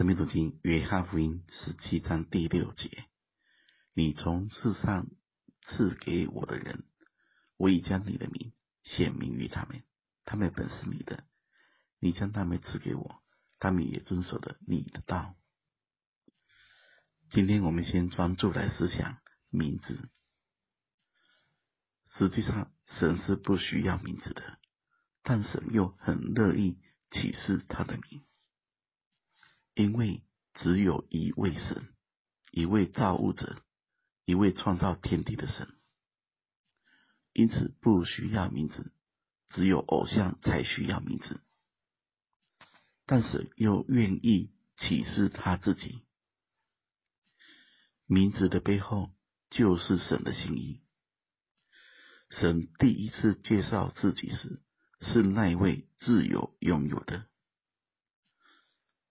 生命读经约翰福音十七章第六节：你从世上赐给我的人，我已将你的名显明于他们，他们本是你的，你将他们赐给我，他们也遵守了你的道。今天我们先专注来思想名字。实际上，神是不需要名字的，但神又很乐意启示他的名。因为只有一位神，一位造物者，一位创造天地的神，因此不需要名字。只有偶像才需要名字，但是又愿意启示他自己。名字的背后就是神的心意。神第一次介绍自己时，是那一位自由拥有的。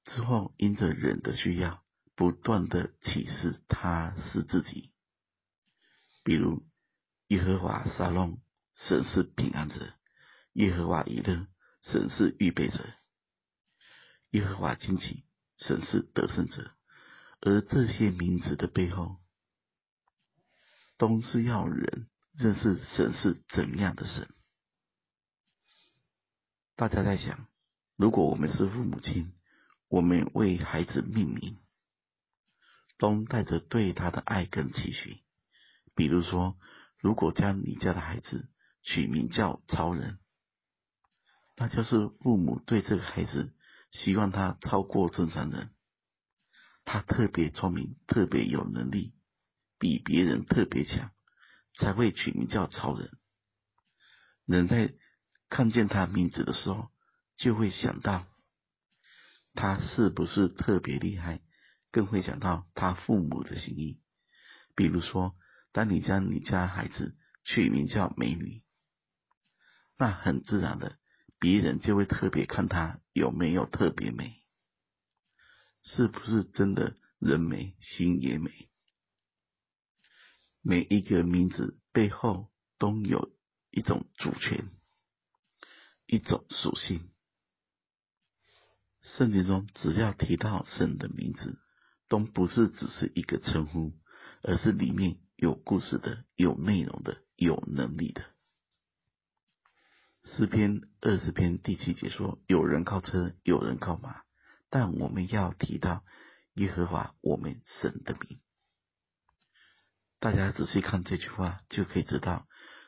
之后，因着人的需要，不断的启示他是自己。比如，耶和华沙龙，神是平安者；耶和华以勒，神是预备者；耶和华惊奇，神是得胜者。而这些名字的背后，都是要人认识神是怎样的神。大家在想，如果我们是父母亲，我们为孩子命名，都带着对他的爱跟期许。比如说，如果将你家的孩子取名叫超人，那就是父母对这个孩子希望他超过正常人，他特别聪明，特别有能力，比别人特别强，才会取名叫超人。人在看见他名字的时候，就会想到。他是不是特别厉害？更会想到他父母的心意。比如说，当你将你家孩子取名叫美女，那很自然的，别人就会特别看他有没有特别美，是不是真的人美心也美？每一个名字背后都有一种主权，一种属性。圣经中只要提到神的名字，都不是只是一个称呼，而是里面有故事的、有内容的、有能力的。诗篇二十篇第七节说：“有人靠车，有人靠马，但我们要提到耶和华我们神的名。”大家仔细看这句话，就可以知道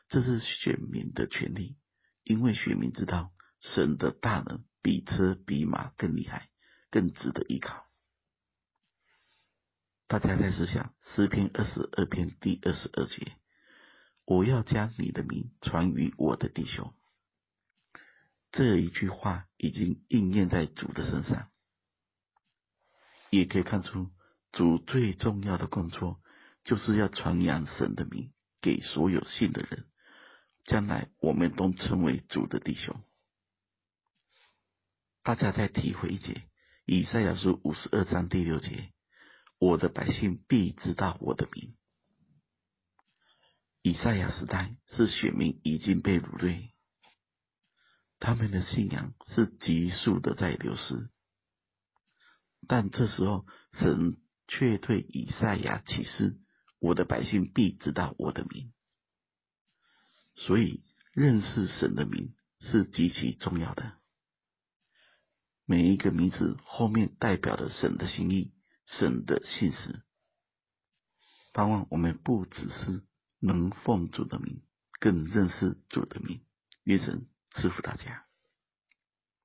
这是选民的权利，因为选民知道神的大能。比车比马更厉害，更值得依靠。大家在思想诗篇二十二篇第二十二节：“我要将你的名传于我的弟兄。”这一句话已经应验在主的身上，也可以看出主最重要的工作就是要传扬神的名给所有信的人。将来我们都成为主的弟兄。大家再体会一节，以赛亚书五十二章第六节：“我的百姓必知道我的名。”以赛亚时代是选民已经被掳掠，他们的信仰是急速的在流失，但这时候神却对以赛亚启示：“我的百姓必知道我的名。”所以认识神的名是极其重要的。每一个名字后面代表了神的心意，神的信实。盼望我们不只是能奉主的名，更认识主的名。愿神赐福大家。